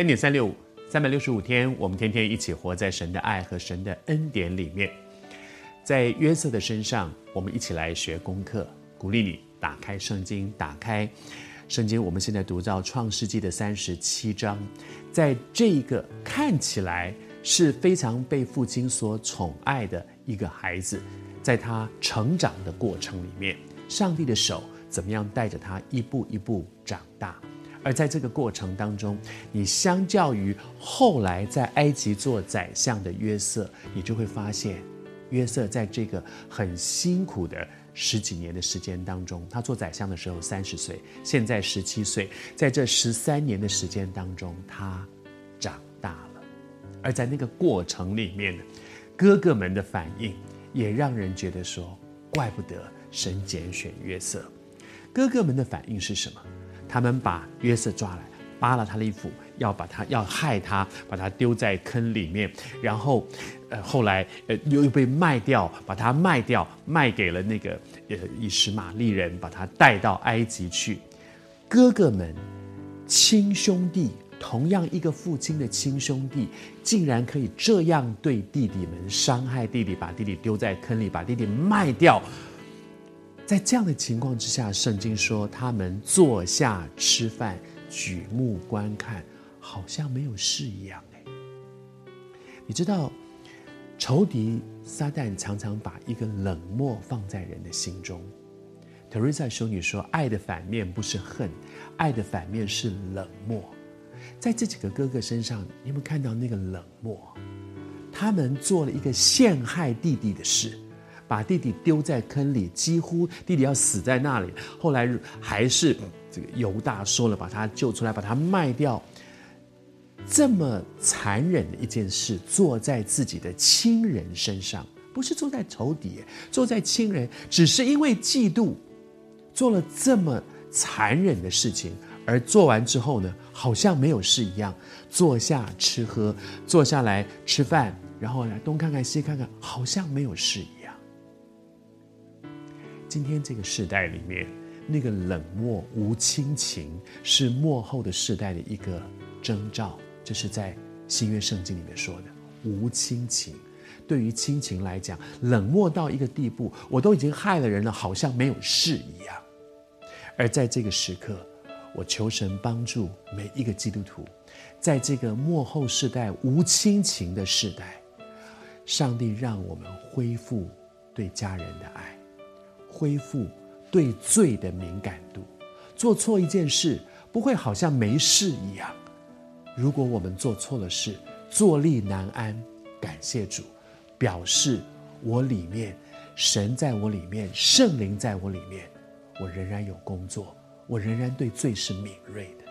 恩典三六五，三百六十五天，我们天天一起活在神的爱和神的恩典里面。在约瑟的身上，我们一起来学功课。鼓励你打开圣经，打开圣经。我们现在读到创世纪的三十七章，在这一个看起来是非常被父亲所宠爱的一个孩子，在他成长的过程里面，上帝的手怎么样带着他一步一步长大？而在这个过程当中，你相较于后来在埃及做宰相的约瑟，你就会发现，约瑟在这个很辛苦的十几年的时间当中，他做宰相的时候三十岁，现在十七岁，在这十三年的时间当中，他长大了。而在那个过程里面呢，哥哥们的反应也让人觉得说，怪不得神拣选约瑟。哥哥们的反应是什么？他们把约瑟抓来，扒了他的衣服，要把他要害他，把他丢在坑里面。然后，呃，后来呃又被卖掉，把他卖掉，卖给了那个呃以实玛利人，把他带到埃及去。哥哥们，亲兄弟，同样一个父亲的亲兄弟，竟然可以这样对弟弟们，伤害弟弟，把弟弟丢在坑里，把弟弟卖掉。在这样的情况之下，圣经说他们坐下吃饭，举目观看，好像没有事一样。你知道，仇敌撒旦常常把一个冷漠放在人的心中。特瑞莎修女说：“爱的反面不是恨，爱的反面是冷漠。”在这几个哥哥身上，你有没有看到那个冷漠？他们做了一个陷害弟弟的事。把弟弟丢在坑里，几乎弟弟要死在那里。后来还是这个犹大说了，把他救出来，把他卖掉。这么残忍的一件事，做在自己的亲人身上，不是做在仇敌，做在亲人，只是因为嫉妒，做了这么残忍的事情。而做完之后呢，好像没有事一样，坐下吃喝，坐下来吃饭，然后来东看看西看看，好像没有事。今天这个时代里面，那个冷漠无亲情是末后的世代的一个征兆。这是在新约圣经里面说的无亲情。对于亲情来讲，冷漠到一个地步，我都已经害了人了，好像没有事一样。而在这个时刻，我求神帮助每一个基督徒，在这个末后世代无亲情的时代，上帝让我们恢复对家人的爱。恢复对罪的敏感度，做错一件事不会好像没事一样。如果我们做错了事，坐立难安，感谢主，表示我里面神在我里面，圣灵在我里面，我仍然有工作，我仍然对罪是敏锐的。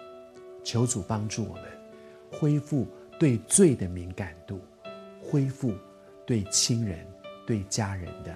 求主帮助我们恢复对罪的敏感度，恢复对亲人、对家人的。